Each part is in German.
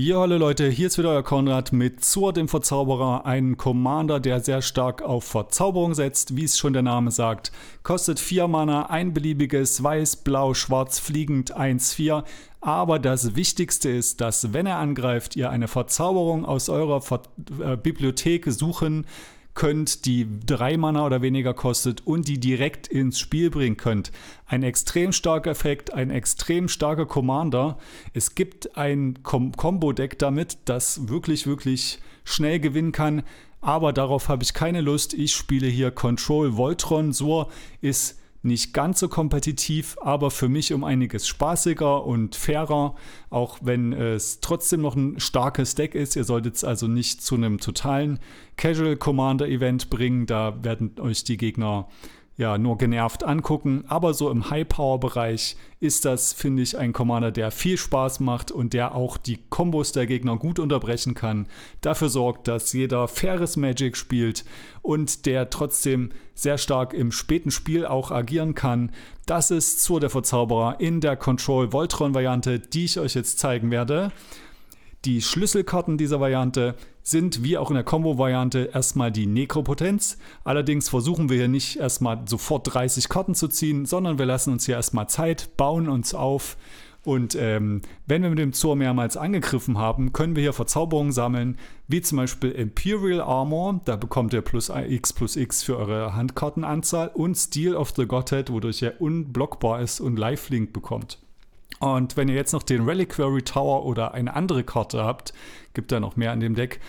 Ja, hallo Leute, hier ist wieder euer Konrad mit Zur dem Verzauberer, ein Commander, der sehr stark auf Verzauberung setzt, wie es schon der Name sagt. Kostet 4 Mana, ein beliebiges Weiß, Blau, Schwarz, Fliegend 1-4. Aber das Wichtigste ist, dass wenn er angreift, ihr eine Verzauberung aus eurer Ver äh, Bibliothek suchen könnt, die drei Mana oder weniger kostet und die direkt ins Spiel bringen könnt. Ein extrem starker Effekt, ein extrem starker Commander. Es gibt ein Com Combo-Deck damit, das wirklich, wirklich schnell gewinnen kann. Aber darauf habe ich keine Lust. Ich spiele hier Control Voltron. Sur ist nicht ganz so kompetitiv, aber für mich um einiges spaßiger und fairer, auch wenn es trotzdem noch ein starkes Deck ist. Ihr solltet es also nicht zu einem totalen Casual Commander Event bringen, da werden euch die Gegner ja, nur genervt angucken. Aber so im High-Power-Bereich ist das, finde ich, ein Commander, der viel Spaß macht und der auch die Kombos der Gegner gut unterbrechen kann. Dafür sorgt, dass jeder faires Magic spielt und der trotzdem sehr stark im späten Spiel auch agieren kann. Das ist Zur der Verzauberer in der Control Voltron-Variante, die ich euch jetzt zeigen werde. Die Schlüsselkarten dieser Variante sind wie auch in der Combo-Variante erstmal die Nekropotenz. Allerdings versuchen wir hier nicht erstmal sofort 30 Karten zu ziehen, sondern wir lassen uns hier erstmal Zeit, bauen uns auf. Und ähm, wenn wir mit dem Zor mehrmals angegriffen haben, können wir hier Verzauberungen sammeln, wie zum Beispiel Imperial Armor, da bekommt ihr plus x plus x für eure Handkartenanzahl und Steel of the Godhead, wodurch er unblockbar ist und Lifelink bekommt. Und wenn ihr jetzt noch den Reliquary Tower oder eine andere Karte habt, gibt da noch mehr an dem Deck,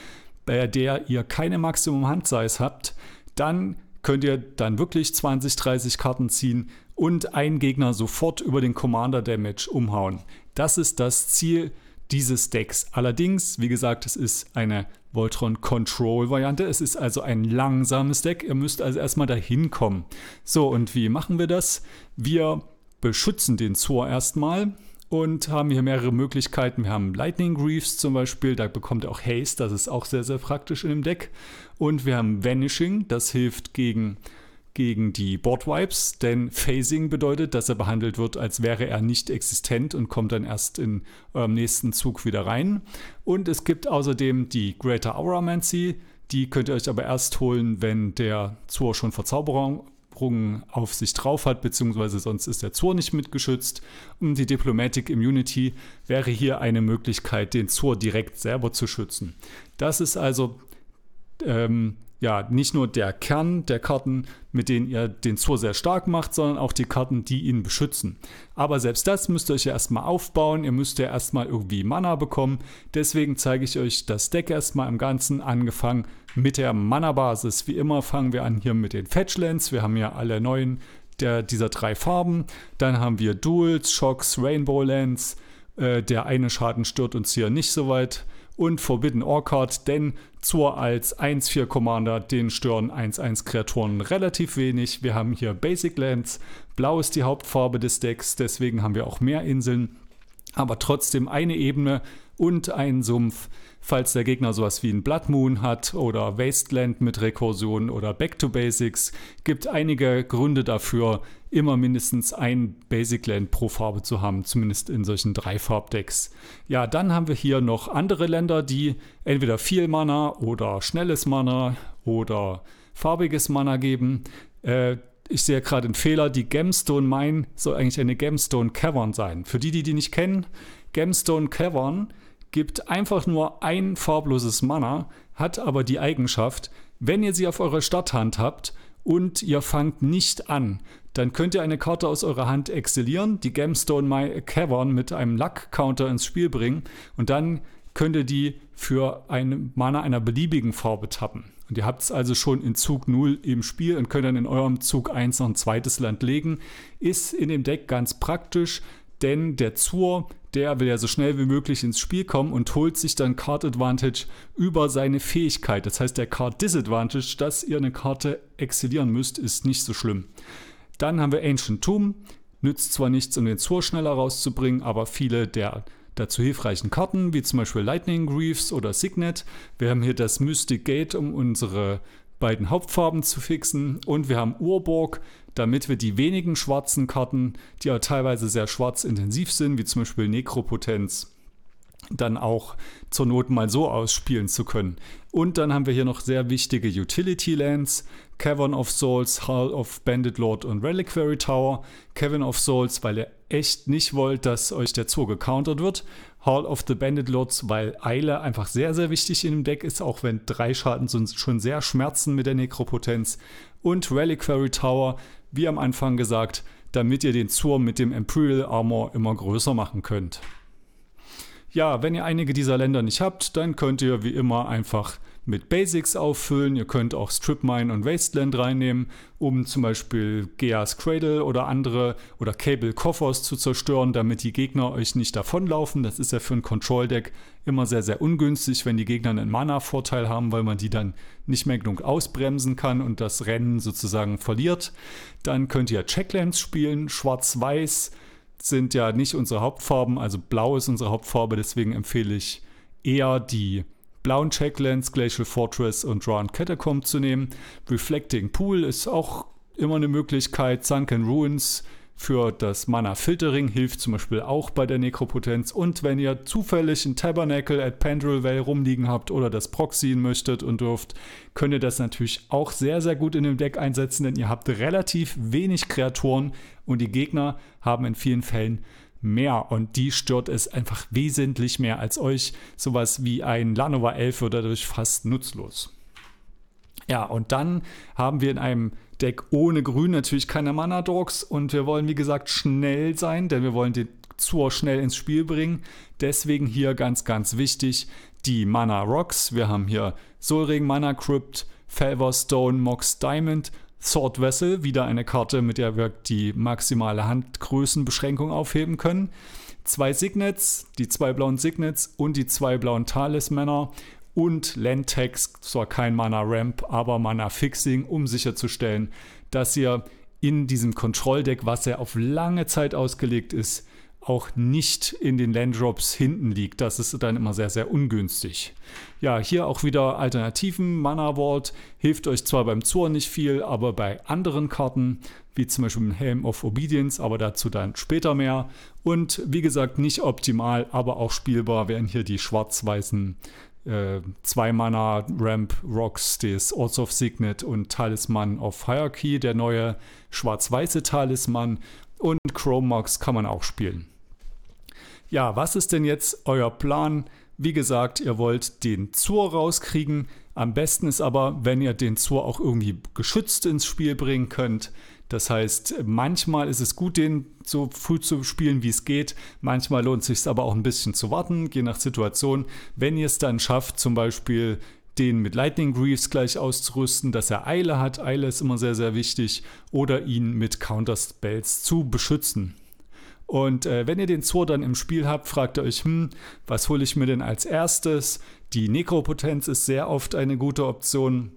bei der ihr keine Maximum Handsize habt, dann könnt ihr dann wirklich 20, 30 Karten ziehen und einen Gegner sofort über den Commander Damage umhauen. Das ist das Ziel dieses Decks. Allerdings, wie gesagt, es ist eine Voltron Control Variante. Es ist also ein langsames Deck. Ihr müsst also erstmal dahin kommen. So, und wie machen wir das? Wir beschützen den Zor erstmal und haben hier mehrere Möglichkeiten. Wir haben Lightning Greaves zum Beispiel, da bekommt ihr auch Haste, das ist auch sehr, sehr praktisch in dem Deck. Und wir haben Vanishing, das hilft gegen, gegen die Board Wipes, denn Phasing bedeutet, dass er behandelt wird, als wäre er nicht existent und kommt dann erst in eurem nächsten Zug wieder rein. Und es gibt außerdem die Greater Auramancy, die könnt ihr euch aber erst holen, wenn der Zor schon Verzauberung Sprung auf sich drauf hat, beziehungsweise sonst ist der Zor nicht mitgeschützt. Und die Diplomatic Immunity wäre hier eine Möglichkeit, den Zor direkt selber zu schützen. Das ist also ähm, ja, nicht nur der Kern der Karten, mit denen ihr den Zor sehr stark macht, sondern auch die Karten, die ihn beschützen. Aber selbst das müsst ihr euch ja erstmal aufbauen. Ihr müsst ja erstmal irgendwie Mana bekommen. Deswegen zeige ich euch das Deck erstmal im Ganzen, angefangen mit der Mana-Basis. Wie immer fangen wir an hier mit den Fetchlands. Wir haben ja alle neuen der, dieser drei Farben. Dann haben wir Duels, Shocks, Rainbow Lands. Äh, der eine Schaden stört uns hier nicht so weit und Forbidden Orchard, denn zur als 1-4 Commander, den stören 1-1 Kreaturen relativ wenig. Wir haben hier Basic Lands, blau ist die Hauptfarbe des Decks, deswegen haben wir auch mehr Inseln, aber trotzdem eine Ebene und einen Sumpf falls der Gegner sowas wie ein Blood Moon hat oder Wasteland mit Rekursion oder Back to Basics, gibt einige Gründe dafür, immer mindestens ein Basic Land pro Farbe zu haben, zumindest in solchen Dreifarbdecks. Ja, dann haben wir hier noch andere Länder, die entweder viel Mana oder schnelles Mana oder farbiges Mana geben. Äh, ich sehe gerade einen Fehler, die Gemstone Mine soll eigentlich eine Gemstone Cavern sein. Für die, die die nicht kennen, Gemstone Cavern gibt einfach nur ein farbloses Mana, hat aber die Eigenschaft, wenn ihr sie auf eurer Stadthand habt und ihr fangt nicht an, dann könnt ihr eine Karte aus eurer Hand exilieren, die Gemstone My Cavern mit einem Luck-Counter ins Spiel bringen und dann könnt ihr die für ein Mana einer beliebigen Farbe tappen. Und ihr habt es also schon in Zug 0 im Spiel und könnt dann in eurem Zug 1 noch ein zweites Land legen. Ist in dem Deck ganz praktisch, denn der Zur der will ja so schnell wie möglich ins Spiel kommen und holt sich dann Card Advantage über seine Fähigkeit. Das heißt, der Card Disadvantage, dass ihr eine Karte exilieren müsst, ist nicht so schlimm. Dann haben wir Ancient Tomb. Nützt zwar nichts, um den Zur schneller rauszubringen, aber viele der dazu hilfreichen Karten, wie zum Beispiel Lightning Greaves oder Signet. Wir haben hier das Mystic Gate, um unsere beiden Hauptfarben zu fixen. Und wir haben Urborg, damit wir die wenigen schwarzen Karten, die ja teilweise sehr schwarz intensiv sind, wie zum Beispiel Nekropotenz dann auch zur Not mal so ausspielen zu können. Und dann haben wir hier noch sehr wichtige Utility Lands, Cavern of Souls, Hall of Bandit Lord und Reliquary Tower. Cavern of Souls, weil ihr echt nicht wollt, dass euch der Zoo gecountert wird. Hall of the Bandit Lords, weil Eile einfach sehr, sehr wichtig in dem Deck ist, auch wenn drei Schaden schon sehr schmerzen mit der Nekropotenz. Und Reliquary Tower, wie am Anfang gesagt, damit ihr den Zur mit dem Imperial Armor immer größer machen könnt. Ja, wenn ihr einige dieser Länder nicht habt, dann könnt ihr wie immer einfach mit Basics auffüllen. Ihr könnt auch Strip Mine und Wasteland reinnehmen, um zum Beispiel Geas Cradle oder andere oder Cable Coffers zu zerstören, damit die Gegner euch nicht davonlaufen. Das ist ja für ein Control Deck immer sehr, sehr ungünstig, wenn die Gegner einen Mana-Vorteil haben, weil man die dann nicht mehr genug ausbremsen kann und das Rennen sozusagen verliert. Dann könnt ihr Checklands spielen, schwarz-weiß sind ja nicht unsere Hauptfarben, also blau ist unsere Hauptfarbe, deswegen empfehle ich eher die blauen Checklands, Glacial Fortress und Drawn Catacomb zu nehmen. Reflecting Pool ist auch immer eine Möglichkeit. Sunken Ruins für das Mana Filtering hilft zum Beispiel auch bei der Nekropotenz. Und wenn ihr zufällig ein Tabernacle at Pendrel Vale rumliegen habt oder das proxyen möchtet und dürft, könnt ihr das natürlich auch sehr, sehr gut in dem Deck einsetzen, denn ihr habt relativ wenig Kreaturen und die Gegner haben in vielen Fällen mehr und die stört es einfach wesentlich mehr als euch. Sowas wie ein Lanova 11 wird dadurch fast nutzlos. Ja, und dann haben wir in einem Deck ohne Grün natürlich keine Mana-Dogs und wir wollen, wie gesagt, schnell sein, denn wir wollen den Zur schnell ins Spiel bringen. Deswegen hier ganz, ganz wichtig die Mana Rocks. Wir haben hier Solring Mana Crypt, Felver Stone, Mox Diamond, Sword Vessel, wieder eine Karte, mit der wir die maximale Handgrößenbeschränkung aufheben können. Zwei Signets, die zwei blauen Signets und die zwei blauen Talismänner und Landtax, zwar kein Mana Ramp, aber Mana Fixing, um sicherzustellen, dass ihr in diesem Kontrolldeck, was ja auf lange Zeit ausgelegt ist, auch nicht in den Landdrops hinten liegt. Das ist dann immer sehr, sehr ungünstig. Ja, hier auch wieder Alternativen. Mana Vault hilft euch zwar beim Zor nicht viel, aber bei anderen Karten, wie zum Beispiel Helm of Obedience, aber dazu dann später mehr. Und wie gesagt, nicht optimal, aber auch spielbar wären hier die schwarz-weißen äh, zwei Mana Ramp Rocks des Orts of Signet und Talisman of Hierarchy, der neue schwarz-weiße Talisman und Chrome Marks kann man auch spielen. Ja, was ist denn jetzt euer Plan? Wie gesagt, ihr wollt den Zur rauskriegen. Am besten ist aber, wenn ihr den Zur auch irgendwie geschützt ins Spiel bringen könnt. Das heißt, manchmal ist es gut, den so früh zu spielen, wie es geht. Manchmal lohnt es sich aber auch ein bisschen zu warten, je nach Situation. Wenn ihr es dann schafft, zum Beispiel den mit Lightning Greaves gleich auszurüsten, dass er Eile hat. Eile ist immer sehr, sehr wichtig. Oder ihn mit Counter Spells zu beschützen. Und äh, wenn ihr den Zor dann im Spiel habt, fragt ihr euch, hm, was hole ich mir denn als erstes? Die Nekropotenz ist sehr oft eine gute Option.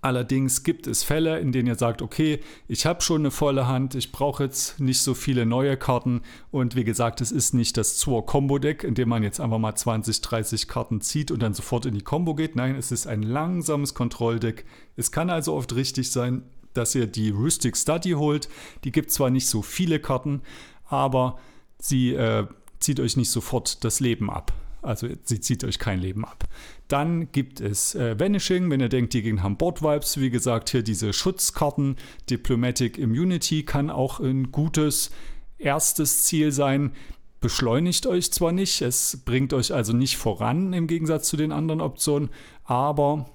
Allerdings gibt es Fälle, in denen ihr sagt, okay, ich habe schon eine volle Hand, ich brauche jetzt nicht so viele neue Karten und wie gesagt, es ist nicht das Zur Combo Deck, in dem man jetzt einfach mal 20, 30 Karten zieht und dann sofort in die Combo geht. Nein, es ist ein langsames Kontrolldeck. Es kann also oft richtig sein, dass ihr die Rustic Study holt. Die gibt zwar nicht so viele Karten, aber sie äh, zieht euch nicht sofort das Leben ab. Also sie zieht euch kein Leben ab. Dann gibt es äh, Vanishing, wenn ihr denkt, die Gegner haben Board-Vibes. Wie gesagt, hier diese Schutzkarten. Diplomatic Immunity kann auch ein gutes erstes Ziel sein. Beschleunigt euch zwar nicht, es bringt euch also nicht voran im Gegensatz zu den anderen Optionen, aber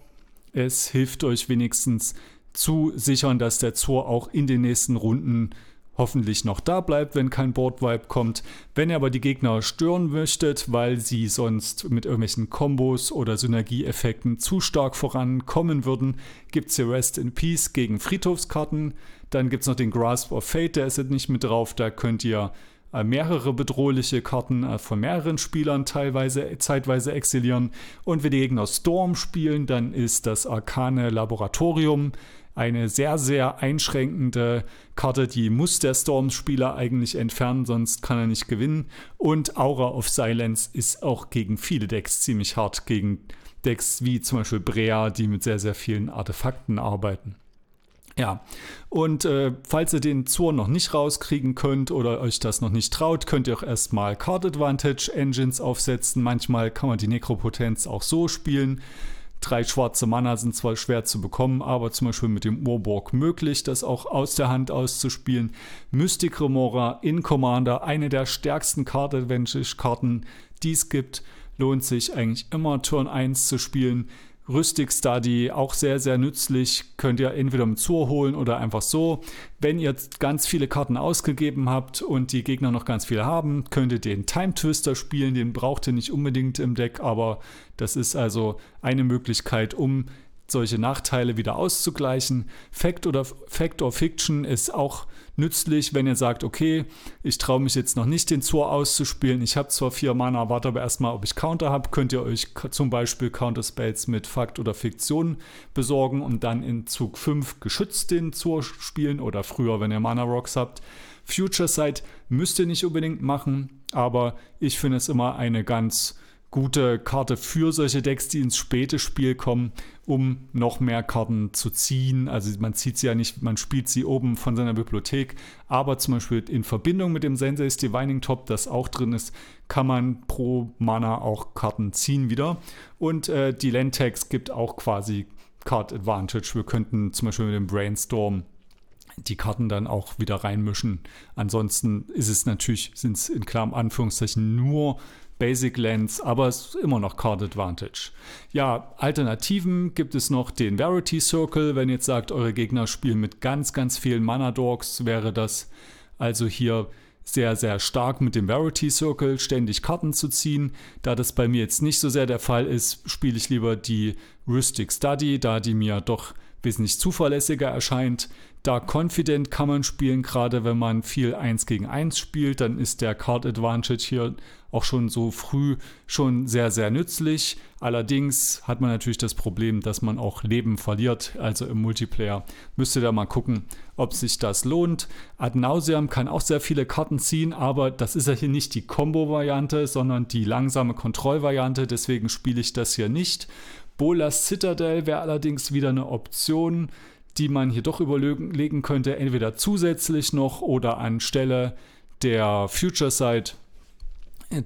es hilft euch wenigstens zu sichern, dass der Zor auch in den nächsten Runden hoffentlich noch da bleibt, wenn kein Board-Vibe kommt. Wenn ihr aber die Gegner stören möchtet, weil sie sonst mit irgendwelchen Kombos oder Synergieeffekten zu stark vorankommen würden, gibt es hier Rest in Peace gegen Friedhofskarten. Dann gibt es noch den Grasp of Fate, der ist jetzt nicht mit drauf. Da könnt ihr äh, mehrere bedrohliche Karten äh, von mehreren Spielern teilweise zeitweise exilieren. Und wenn die Gegner Storm spielen, dann ist das Arkane Laboratorium eine sehr, sehr einschränkende Karte, die muss der Storm-Spieler eigentlich entfernen, sonst kann er nicht gewinnen. Und Aura of Silence ist auch gegen viele Decks ziemlich hart, gegen Decks wie zum Beispiel Brea, die mit sehr, sehr vielen Artefakten arbeiten. Ja, und äh, falls ihr den Zorn noch nicht rauskriegen könnt oder euch das noch nicht traut, könnt ihr auch erstmal Card Advantage Engines aufsetzen. Manchmal kann man die Nekropotenz auch so spielen. Drei schwarze Mana sind zwar schwer zu bekommen, aber zum Beispiel mit dem Urborg möglich, das auch aus der Hand auszuspielen. Mystic Remora in Commander, eine der stärksten Card Advantage Karten, die es gibt. Lohnt sich eigentlich immer Turn 1 zu spielen Rüstig Study, auch sehr, sehr nützlich. Könnt ihr entweder im Zur holen oder einfach so. Wenn ihr ganz viele Karten ausgegeben habt und die Gegner noch ganz viele haben, könnt ihr den Time Twister spielen. Den braucht ihr nicht unbedingt im Deck, aber das ist also eine Möglichkeit, um solche Nachteile wieder auszugleichen. Fact oder Fact or Fiction ist auch nützlich, wenn ihr sagt, okay, ich traue mich jetzt noch nicht den Zor auszuspielen. Ich habe zwar vier Mana, warte aber erstmal, ob ich Counter habe. Könnt ihr euch zum Beispiel Counter Spells mit Fakt oder Fiktion besorgen und dann in Zug 5 geschützt den Zor spielen oder früher, wenn ihr Mana Rocks habt. Future Sight müsst ihr nicht unbedingt machen, aber ich finde es immer eine ganz gute Karte für solche Decks, die ins späte Spiel kommen, um noch mehr Karten zu ziehen. Also man zieht sie ja nicht, man spielt sie oben von seiner Bibliothek, aber zum Beispiel in Verbindung mit dem Sensei's Divining Top, das auch drin ist, kann man pro Mana auch Karten ziehen wieder. Und äh, die Lentex gibt auch quasi Card Advantage. Wir könnten zum Beispiel mit dem Brainstorm die Karten dann auch wieder reinmischen. Ansonsten ist es natürlich, sind es in klarem Anführungszeichen nur Basic Lens, aber es ist immer noch Card Advantage. Ja, Alternativen gibt es noch den Verity Circle. Wenn ihr jetzt sagt, eure Gegner spielen mit ganz, ganz vielen Mana Dogs, wäre das also hier sehr, sehr stark mit dem Verity Circle ständig Karten zu ziehen. Da das bei mir jetzt nicht so sehr der Fall ist, spiele ich lieber die Rustic Study, da die mir doch wesentlich zuverlässiger erscheint. Da Confident kann man spielen, gerade wenn man viel 1 gegen 1 spielt, dann ist der Card Advantage hier auch schon so früh schon sehr, sehr nützlich. Allerdings hat man natürlich das Problem, dass man auch Leben verliert, also im Multiplayer. Müsst ihr da mal gucken, ob sich das lohnt. Ad nauseam kann auch sehr viele Karten ziehen, aber das ist ja hier nicht die Combo-Variante, sondern die langsame Kontrollvariante. Deswegen spiele ich das hier nicht. Bolas Citadel wäre allerdings wieder eine Option die man hier doch überlegen könnte, entweder zusätzlich noch oder anstelle der Future Site,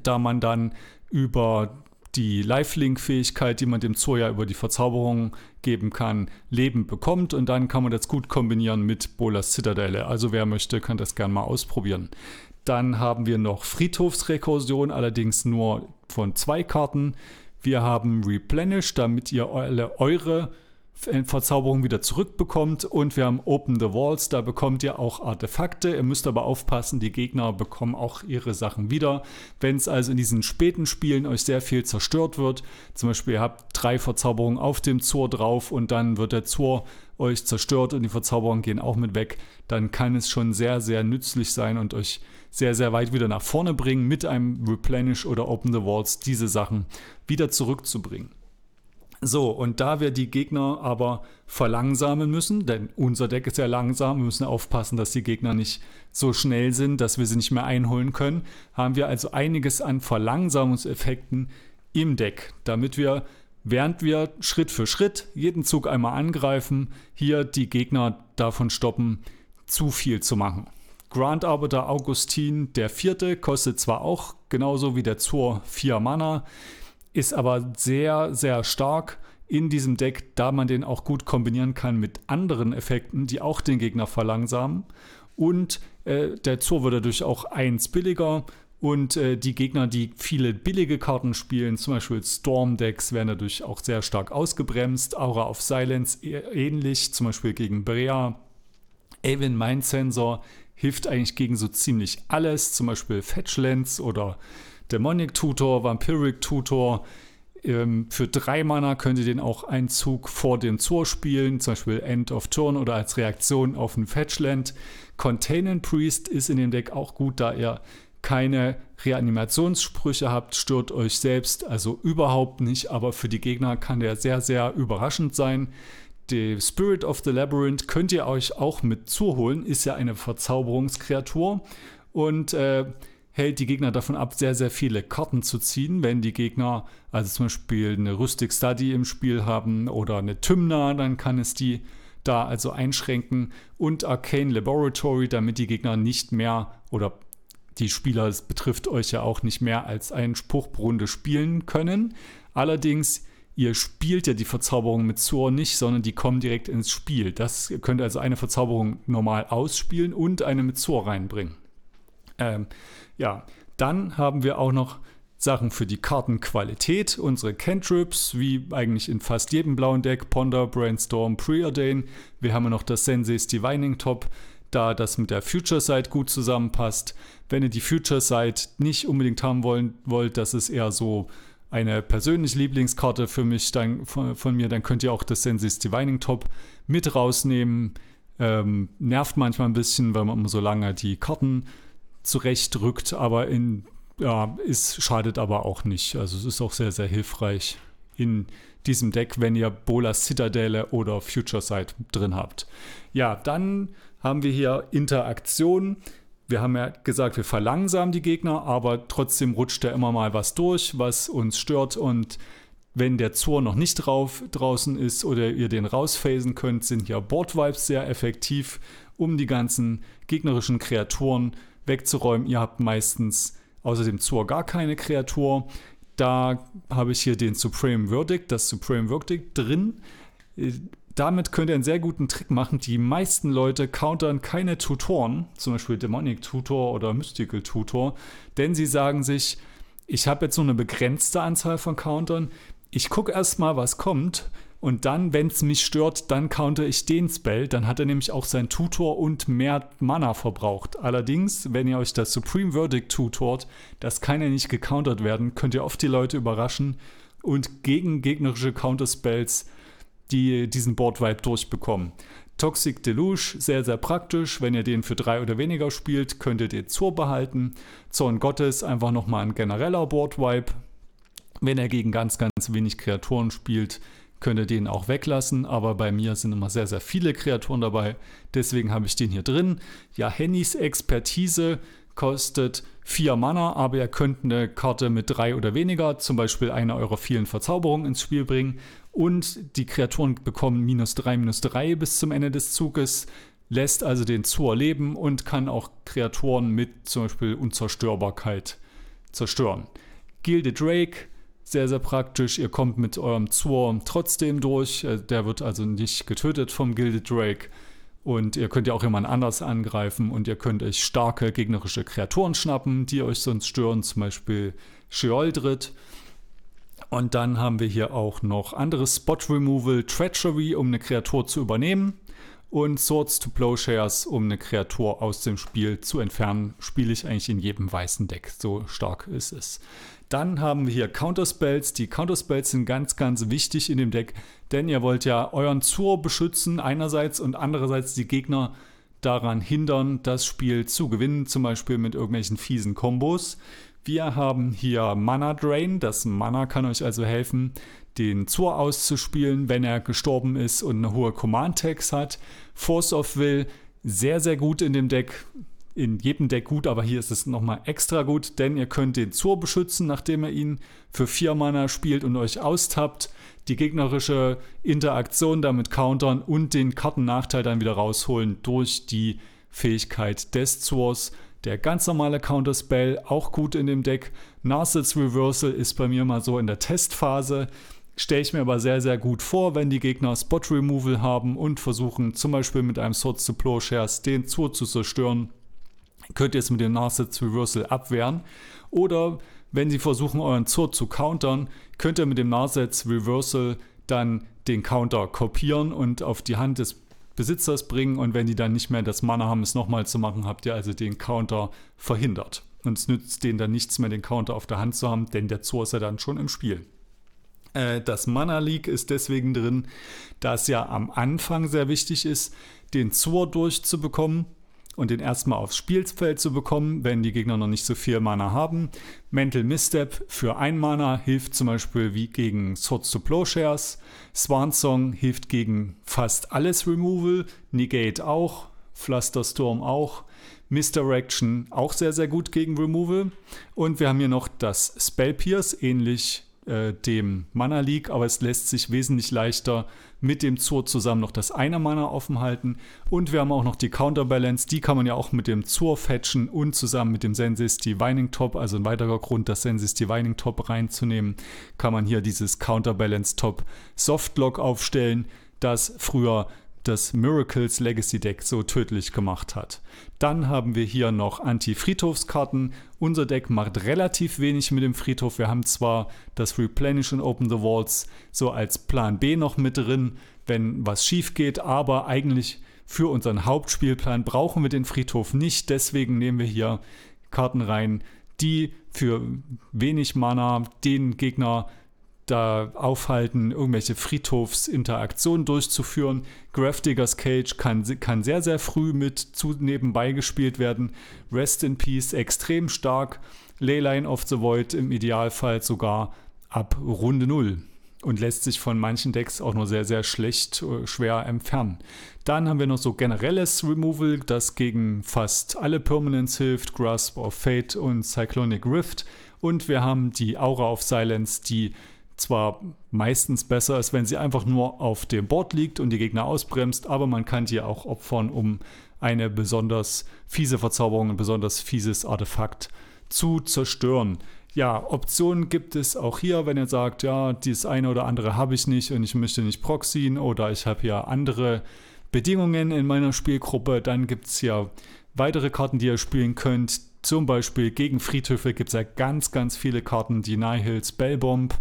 da man dann über die Lifelink-Fähigkeit, die man dem Zoo ja über die Verzauberung geben kann, Leben bekommt und dann kann man das gut kombinieren mit Bolas Zitadelle. Also wer möchte, kann das gerne mal ausprobieren. Dann haben wir noch Friedhofsrekursion, allerdings nur von zwei Karten. Wir haben Replenish, damit ihr alle eure Verzauberung wieder zurückbekommt. Und wir haben Open the Walls, da bekommt ihr auch Artefakte. Ihr müsst aber aufpassen, die Gegner bekommen auch ihre Sachen wieder. Wenn es also in diesen späten Spielen euch sehr viel zerstört wird, zum Beispiel ihr habt drei Verzauberungen auf dem Zor drauf und dann wird der Zor euch zerstört und die Verzauberungen gehen auch mit weg, dann kann es schon sehr, sehr nützlich sein und euch sehr, sehr weit wieder nach vorne bringen, mit einem Replenish oder Open the Walls diese Sachen wieder zurückzubringen. So, und da wir die Gegner aber verlangsamen müssen, denn unser Deck ist ja langsam, wir müssen aufpassen, dass die Gegner nicht so schnell sind, dass wir sie nicht mehr einholen können, haben wir also einiges an Verlangsamungseffekten im Deck, damit wir, während wir Schritt für Schritt jeden Zug einmal angreifen, hier die Gegner davon stoppen, zu viel zu machen. Grand Arbiter Augustin der Vierte kostet zwar auch genauso wie der Zor 4 Mana, ist aber sehr, sehr stark in diesem Deck, da man den auch gut kombinieren kann mit anderen Effekten, die auch den Gegner verlangsamen. Und äh, der Zoo wird dadurch auch eins billiger. Und äh, die Gegner, die viele billige Karten spielen, zum Beispiel Storm-Decks, werden dadurch auch sehr stark ausgebremst. Aura of Silence e-, ähnlich, zum Beispiel gegen Brea. Avon Mind Sensor hilft eigentlich gegen so ziemlich alles, zum Beispiel Fetchlands oder Demonic Tutor, Vampiric Tutor. Ähm, für drei Mana könnt ihr den auch einen Zug vor dem Zor spielen, zum Beispiel End of Turn oder als Reaktion auf ein Fetchland. Containment Priest ist in dem Deck auch gut, da ihr keine Reanimationssprüche habt, stört euch selbst also überhaupt nicht, aber für die Gegner kann der sehr, sehr überraschend sein. Die Spirit of the Labyrinth könnt ihr euch auch mit zuholen, ist ja eine Verzauberungskreatur und äh, hält die Gegner davon ab, sehr, sehr viele Karten zu ziehen. Wenn die Gegner also zum Beispiel eine Rustic Study im Spiel haben oder eine Tymna, dann kann es die da also einschränken und Arcane Laboratory, damit die Gegner nicht mehr oder die Spieler, es betrifft euch ja auch nicht mehr als einen Spruchbrunde spielen können. Allerdings, ihr spielt ja die Verzauberung mit Zor nicht, sondern die kommen direkt ins Spiel. Das könnt ihr also eine Verzauberung normal ausspielen und eine mit Zor reinbringen. Ähm, ja, dann haben wir auch noch Sachen für die Kartenqualität, unsere Cantrips, wie eigentlich in fast jedem blauen Deck, Ponder, Brainstorm, Preordain. Wir haben noch das Sensei's Divining Top, da das mit der Future Side gut zusammenpasst. Wenn ihr die Future Side nicht unbedingt haben wollen, wollt, das ist eher so eine persönliche Lieblingskarte für mich dann, von, von, mir, dann könnt ihr auch das Sensei's Divining Top mit rausnehmen. Ähm, nervt manchmal ein bisschen, weil man so lange die Karten zurechtrückt, aber in ja, es schadet aber auch nicht. Also es ist auch sehr, sehr hilfreich in diesem Deck, wenn ihr Bolas Citadelle oder Future Sight drin habt. Ja, dann haben wir hier Interaktion. Wir haben ja gesagt, wir verlangsamen die Gegner, aber trotzdem rutscht da immer mal was durch, was uns stört. Und wenn der Zor noch nicht drauf draußen ist oder ihr den rausphasen könnt, sind ja Board Vibes sehr effektiv, um die ganzen gegnerischen Kreaturen wegzuräumen. Ihr habt meistens außerdem Zor gar keine Kreatur. Da habe ich hier den Supreme Verdict, das Supreme Verdict drin. Damit könnt ihr einen sehr guten Trick machen. Die meisten Leute countern keine Tutoren, zum Beispiel Demonic Tutor oder Mystical Tutor, denn sie sagen sich, ich habe jetzt nur eine begrenzte Anzahl von Countern. Ich gucke erstmal, was kommt und dann, wenn es mich stört, dann counter ich den Spell. Dann hat er nämlich auch sein Tutor und mehr Mana verbraucht. Allerdings, wenn ihr euch das Supreme Verdict tutort, das kann ja nicht gecountert werden, könnt ihr oft die Leute überraschen und gegen gegnerische Counterspells die diesen Board Vibe durchbekommen. Toxic Deluge, sehr, sehr praktisch. Wenn ihr den für drei oder weniger spielt, könnt ihr Zur behalten. Zorn Gottes, einfach nochmal ein genereller Board Vibe. Wenn er gegen ganz, ganz wenig Kreaturen spielt, könnt ihr den auch weglassen, aber bei mir sind immer sehr, sehr viele Kreaturen dabei. Deswegen habe ich den hier drin. Ja, Hennys Expertise kostet 4 Mana, aber ihr könnt eine Karte mit 3 oder weniger, zum Beispiel eine eurer vielen Verzauberungen ins Spiel bringen. Und die Kreaturen bekommen minus 3, minus 3 bis zum Ende des Zuges, lässt also den Zur leben und kann auch Kreaturen mit zum Beispiel Unzerstörbarkeit zerstören. Gilded Drake sehr, sehr praktisch. Ihr kommt mit eurem Zur trotzdem durch. Äh, der wird also nicht getötet vom Gilded Drake. Und ihr könnt ja auch jemand anders angreifen und ihr könnt euch starke gegnerische Kreaturen schnappen, die euch sonst stören, zum Beispiel Sheoldred. Und dann haben wir hier auch noch anderes Spot Removal, Treachery, um eine Kreatur zu übernehmen. Und Swords to Plowshares, um eine Kreatur aus dem Spiel zu entfernen, spiele ich eigentlich in jedem weißen Deck. So stark ist es. Dann haben wir hier Counterspells. Die Counterspells sind ganz, ganz wichtig in dem Deck, denn ihr wollt ja euren Zur beschützen einerseits und andererseits die Gegner daran hindern, das Spiel zu gewinnen, zum Beispiel mit irgendwelchen fiesen Kombos. Wir haben hier Mana Drain. Das Mana kann euch also helfen, den Zur auszuspielen, wenn er gestorben ist und eine hohe Command-Tags hat. Force of Will, sehr, sehr gut in dem Deck in jedem Deck gut, aber hier ist es nochmal extra gut, denn ihr könnt den Zur beschützen, nachdem ihr ihn für 4 Mana spielt und euch austappt, die gegnerische Interaktion damit countern und den Kartennachteil dann wieder rausholen durch die Fähigkeit des Zurs. Der ganz normale Counterspell, auch gut in dem Deck. Narset's Reversal ist bei mir mal so in der Testphase. Stelle ich mir aber sehr, sehr gut vor, wenn die Gegner Spot Removal haben und versuchen, zum Beispiel mit einem Swords to Plowshares den Zur zu zerstören könnt ihr es mit dem Narset's Reversal abwehren. Oder wenn sie versuchen, euren Zurt zu countern, könnt ihr mit dem Narset's Reversal dann den Counter kopieren und auf die Hand des Besitzers bringen. Und wenn die dann nicht mehr das Mana haben, es nochmal zu machen, habt ihr also den Counter verhindert. Und es nützt denen dann nichts mehr, den Counter auf der Hand zu haben, denn der Zur ist ja dann schon im Spiel. Äh, das Mana Leak ist deswegen drin, da es ja am Anfang sehr wichtig ist, den Zur durchzubekommen und den erstmal aufs Spielfeld zu bekommen, wenn die Gegner noch nicht so viel Mana haben. Mental Misstep für ein Mana hilft zum Beispiel wie gegen Swords to Plowshares. Swan Song hilft gegen fast alles Removal. Negate auch. Flusterstorm auch. Misdirection auch sehr, sehr gut gegen Removal. Und wir haben hier noch das Spell Pierce, ähnlich äh, dem Mana Leak, aber es lässt sich wesentlich leichter mit dem Zur zusammen noch das eine Mana offen halten. Und wir haben auch noch die Counterbalance, die kann man ja auch mit dem Zur fetchen und zusammen mit dem Sensis Divining Top, also ein weiterer Grund, das Sensis Divining Top reinzunehmen, kann man hier dieses Counterbalance Top Softlock aufstellen, das früher das Miracles Legacy Deck so tödlich gemacht hat. Dann haben wir hier noch Anti-Friedhofskarten. Unser Deck macht relativ wenig mit dem Friedhof. Wir haben zwar das Replenish und Open the Walls so als Plan B noch mit drin, wenn was schief geht, aber eigentlich für unseren Hauptspielplan brauchen wir den Friedhof nicht. Deswegen nehmen wir hier Karten rein, die für wenig Mana den Gegner da aufhalten, irgendwelche Friedhofsinteraktionen durchzuführen. Grafdiggers Cage kann, kann sehr, sehr früh mit zu nebenbei gespielt werden. Rest in Peace extrem stark. Leyline of the Void im Idealfall sogar ab Runde 0 und lässt sich von manchen Decks auch nur sehr, sehr schlecht, äh, schwer entfernen. Dann haben wir noch so generelles Removal, das gegen fast alle Permanents hilft, Grasp of Fate und Cyclonic Rift. Und wir haben die Aura of Silence, die zwar meistens besser ist, wenn sie einfach nur auf dem Board liegt und die Gegner ausbremst, aber man kann die auch opfern, um eine besonders fiese Verzauberung, ein besonders fieses Artefakt zu zerstören. Ja, Optionen gibt es auch hier, wenn ihr sagt, ja, dieses eine oder andere habe ich nicht und ich möchte nicht proxyen oder ich habe hier andere Bedingungen in meiner Spielgruppe, dann gibt es ja weitere Karten, die ihr spielen könnt. Zum Beispiel gegen Friedhöfe gibt es ja ganz, ganz viele Karten, die Nihil Spellbomb,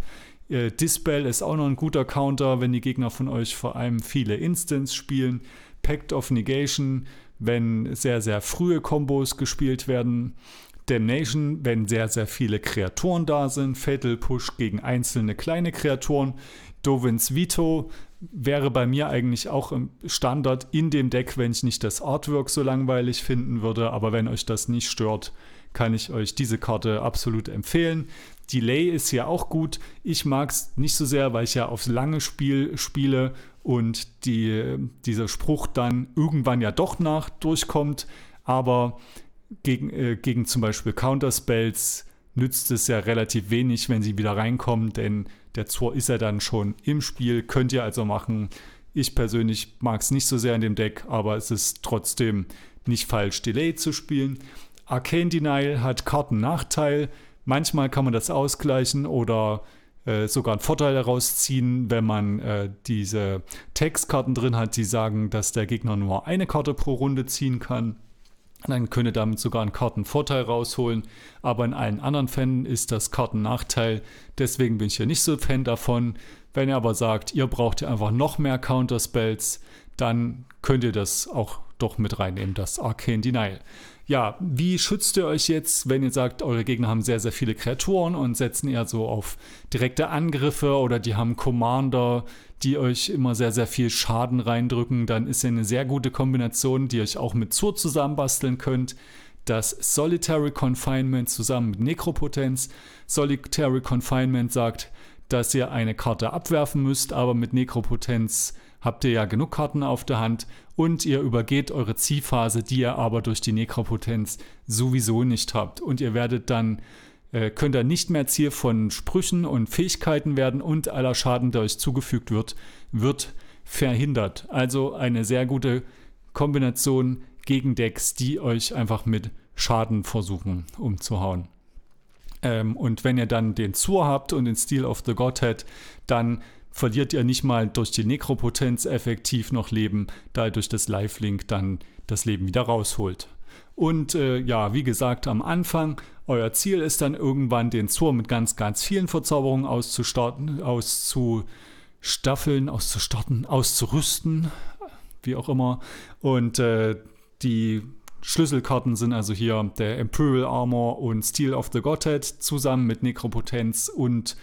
äh, Dispel ist auch noch ein guter Counter, wenn die Gegner von euch vor allem viele Instants spielen. Pact of Negation, wenn sehr, sehr frühe Kombos gespielt werden. Damnation, wenn sehr, sehr viele Kreaturen da sind. Fatal Push gegen einzelne kleine Kreaturen. Dovins Veto wäre bei mir eigentlich auch im Standard in dem Deck, wenn ich nicht das Artwork so langweilig finden würde. Aber wenn euch das nicht stört, kann ich euch diese Karte absolut empfehlen. Delay ist ja auch gut. Ich mag es nicht so sehr, weil ich ja aufs lange Spiel spiele und die, dieser Spruch dann irgendwann ja doch nach durchkommt. Aber gegen, äh, gegen zum Beispiel Counterspells nützt es ja relativ wenig, wenn sie wieder reinkommen, denn der Zor ist ja dann schon im Spiel. Könnt ihr also machen. Ich persönlich mag es nicht so sehr in dem Deck, aber es ist trotzdem nicht falsch, Delay zu spielen. Arcane Denial hat Kartennachteil. Manchmal kann man das ausgleichen oder äh, sogar einen Vorteil daraus ziehen, wenn man äh, diese Textkarten drin hat, die sagen, dass der Gegner nur eine Karte pro Runde ziehen kann. Dann könnt ihr damit sogar einen Kartenvorteil rausholen. Aber in allen anderen Fällen ist das Kartennachteil. Deswegen bin ich hier nicht so Fan davon. Wenn ihr aber sagt, ihr braucht ja einfach noch mehr Counterspells, dann könnt ihr das auch doch mit reinnehmen, das Arcane Denial. Ja, wie schützt ihr euch jetzt, wenn ihr sagt, eure Gegner haben sehr, sehr viele Kreaturen und setzen eher so auf direkte Angriffe oder die haben Commander, die euch immer sehr, sehr viel Schaden reindrücken, dann ist ja eine sehr gute Kombination, die ihr euch auch mit Zur zusammenbasteln könnt. Das Solitary Confinement zusammen mit Nekropotenz. Solitary Confinement sagt, dass ihr eine Karte abwerfen müsst, aber mit Nekropotenz habt ihr ja genug Karten auf der Hand und ihr übergeht eure Ziehphase, die ihr aber durch die Nekropotenz sowieso nicht habt. Und ihr werdet dann, äh, könnt ihr nicht mehr Ziel von Sprüchen und Fähigkeiten werden und aller Schaden, der euch zugefügt wird, wird verhindert. Also eine sehr gute Kombination gegen Decks, die euch einfach mit Schaden versuchen umzuhauen. Ähm, und wenn ihr dann den Zur habt und den Steel of the Godhead, dann verliert ihr nicht mal durch die Nekropotenz effektiv noch Leben, da ihr durch das Lifelink dann das Leben wieder rausholt. Und äh, ja, wie gesagt, am Anfang, euer Ziel ist dann irgendwann den Zur mit ganz, ganz vielen Verzauberungen auszustarten, auszustaffeln, auszustarten, auszurüsten, wie auch immer. Und äh, die Schlüsselkarten sind also hier der Imperial Armor und Steel of the Godhead zusammen mit Nekropotenz und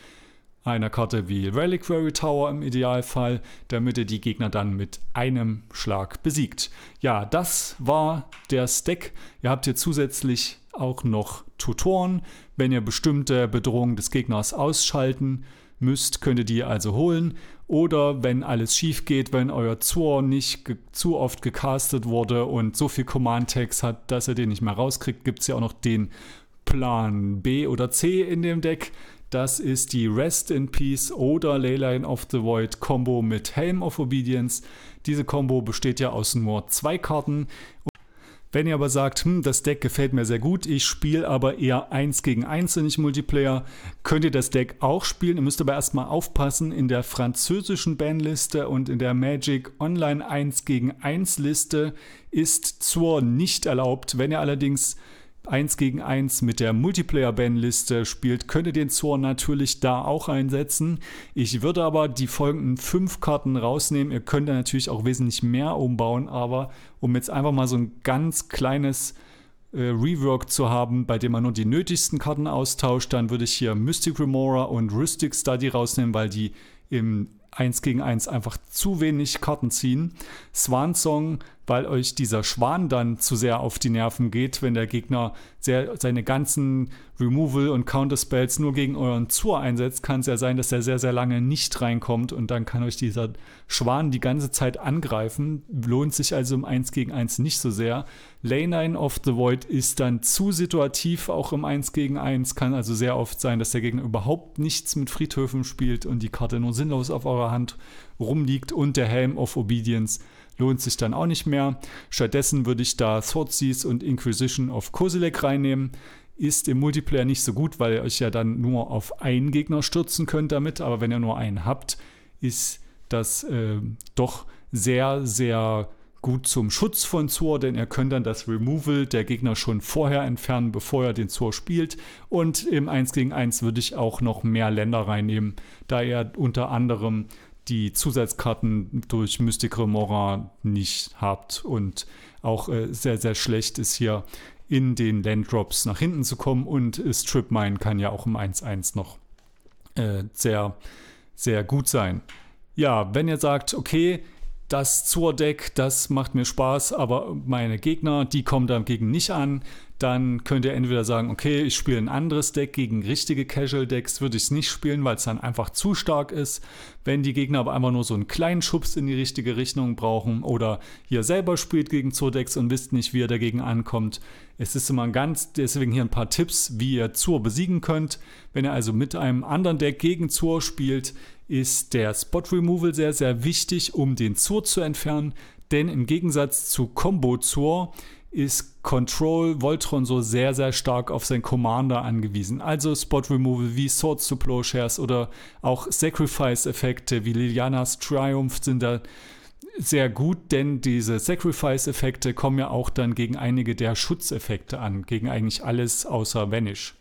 einer Karte wie Reliquary Tower im Idealfall, damit ihr die Gegner dann mit einem Schlag besiegt. Ja, das war der Stack. Ihr habt hier zusätzlich auch noch Tutoren. Wenn ihr bestimmte Bedrohungen des Gegners ausschalten müsst, könnt ihr die also holen. Oder wenn alles schief geht, wenn euer Zor nicht zu oft gecastet wurde und so viel Command-Tags hat, dass ihr den nicht mehr rauskriegt, gibt es ja auch noch den Plan B oder C in dem Deck Das ist die Rest in Peace oder Leyline of the Void Combo mit Helm of Obedience. Diese Combo besteht ja aus nur zwei Karten. Wenn ihr aber sagt, hm, das Deck gefällt mir sehr gut, ich spiele aber eher 1 gegen 1 und nicht Multiplayer, könnt ihr das Deck auch spielen. Ihr müsst aber erstmal aufpassen, in der französischen Bandliste und in der Magic Online 1 gegen 1 Liste ist Zur nicht erlaubt. Wenn ihr allerdings 1 gegen 1 mit der Multiplayer-Ban-Liste spielt, könnt ihr den Zorn natürlich da auch einsetzen. Ich würde aber die folgenden 5 Karten rausnehmen. Ihr könnt da natürlich auch wesentlich mehr umbauen, aber um jetzt einfach mal so ein ganz kleines äh, Rework zu haben, bei dem man nur die nötigsten Karten austauscht, dann würde ich hier Mystic Remora und Rhystic Study rausnehmen, weil die im 1 gegen 1 einfach zu wenig Karten ziehen. Swan Song, weil euch dieser Schwan dann zu sehr auf die Nerven geht, wenn der Gegner sehr, seine ganzen Removal und Counter Spells nur gegen euren Zur einsetzt, kann es ja sein, dass er sehr, sehr lange nicht reinkommt und dann kann euch dieser Schwan die ganze Zeit angreifen. Lohnt sich also im 1 gegen 1 nicht so sehr. Lane 9 of the Void ist dann zu situativ, auch im 1 gegen 1. Kann also sehr oft sein, dass der Gegner überhaupt nichts mit Friedhöfen spielt und die Karte nur sinnlos auf eurer Hand rumliegt und der Helm of Obedience lohnt sich dann auch nicht mehr. Stattdessen würde ich da Swordseas und Inquisition of Kozilek reinnehmen. Ist im Multiplayer nicht so gut, weil ihr euch ja dann nur auf einen Gegner stürzen könnt damit, aber wenn ihr nur einen habt, ist das äh, doch sehr, sehr gut zum Schutz von Zor, denn ihr könnt dann das Removal der Gegner schon vorher entfernen, bevor er den Zor spielt. Und im 1 gegen 1 würde ich auch noch mehr Länder reinnehmen, da ihr unter anderem die Zusatzkarten durch Mystic Remora nicht habt und auch äh, sehr, sehr schlecht ist hier in den Landdrops nach hinten zu kommen und Strip Mine kann ja auch im 1-1 noch äh, sehr, sehr gut sein. Ja, wenn ihr sagt, okay, das Zur-Deck, das macht mir Spaß, aber meine Gegner, die kommen dagegen nicht an, dann könnt ihr entweder sagen, okay, ich spiele ein anderes Deck gegen richtige Casual Decks, würde ich es nicht spielen, weil es dann einfach zu stark ist. Wenn die Gegner aber einfach nur so einen kleinen Schubs in die richtige Richtung brauchen oder ihr selber spielt gegen Zur-Decks und wisst nicht, wie ihr dagegen ankommt. Es ist immer ganz, deswegen hier ein paar Tipps, wie ihr Zur besiegen könnt. Wenn ihr also mit einem anderen Deck gegen Zur spielt, ist der Spot Removal sehr, sehr wichtig, um den Zur zu entfernen. Denn im Gegensatz zu Combo Zur ist Control Voltron so sehr, sehr stark auf seinen Commander angewiesen. Also Spot Removal wie Swords to Plowshares oder auch Sacrifice-Effekte wie Lilianas Triumph sind da sehr gut, denn diese Sacrifice-Effekte kommen ja auch dann gegen einige der Schutzeffekte an, gegen eigentlich alles außer Vanish.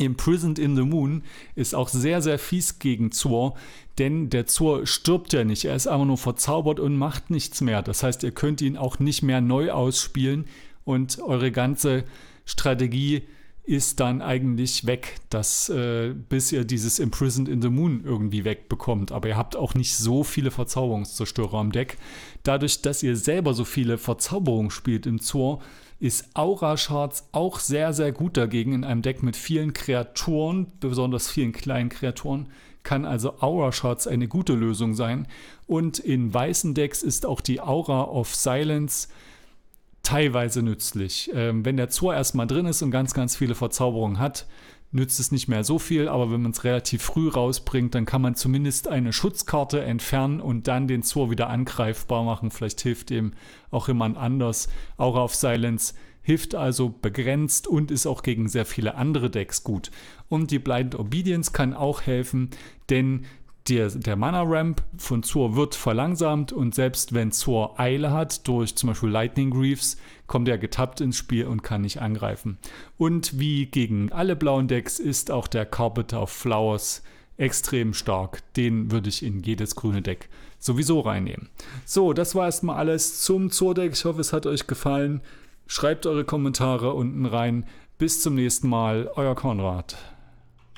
Imprisoned in the Moon ist auch sehr, sehr fies gegen Zor, denn der Zor stirbt ja nicht. Er ist einfach nur verzaubert und macht nichts mehr. Das heißt, ihr könnt ihn auch nicht mehr neu ausspielen und eure ganze Strategie ist dann eigentlich weg, dass, äh, bis ihr dieses Imprisoned in the Moon irgendwie wegbekommt. Aber ihr habt auch nicht so viele Verzauberungszerstörer am Deck. Dadurch, dass ihr selber so viele Verzauberungen spielt im Zor, ist Aura Shards auch sehr, sehr gut dagegen in einem Deck mit vielen Kreaturen, besonders vielen kleinen Kreaturen. Kann also Aura Shards eine gute Lösung sein. Und in weißen Decks ist auch die Aura of Silence teilweise nützlich. Ähm, wenn der Zor erstmal drin ist und ganz, ganz viele Verzauberungen hat, nützt es nicht mehr so viel, aber wenn man es relativ früh rausbringt, dann kann man zumindest eine Schutzkarte entfernen und dann den Zor wieder angreifbar machen. Vielleicht hilft dem auch jemand anders. Auch auf Silence hilft also begrenzt und ist auch gegen sehr viele andere Decks gut. Und die Blind Obedience kann auch helfen, denn der, der Mana-Ramp von Zor wird verlangsamt und selbst wenn Zor Eile hat, durch zum Beispiel Lightning Greaves, kommt er getappt ins Spiel und kann nicht angreifen. Und wie gegen alle blauen Decks ist auch der Carpenter of Flowers extrem stark. Den würde ich in jedes grüne Deck sowieso reinnehmen. So, das war erstmal alles zum Zor-Deck. Ich hoffe, es hat euch gefallen. Schreibt eure Kommentare unten rein. Bis zum nächsten Mal, euer Konrad.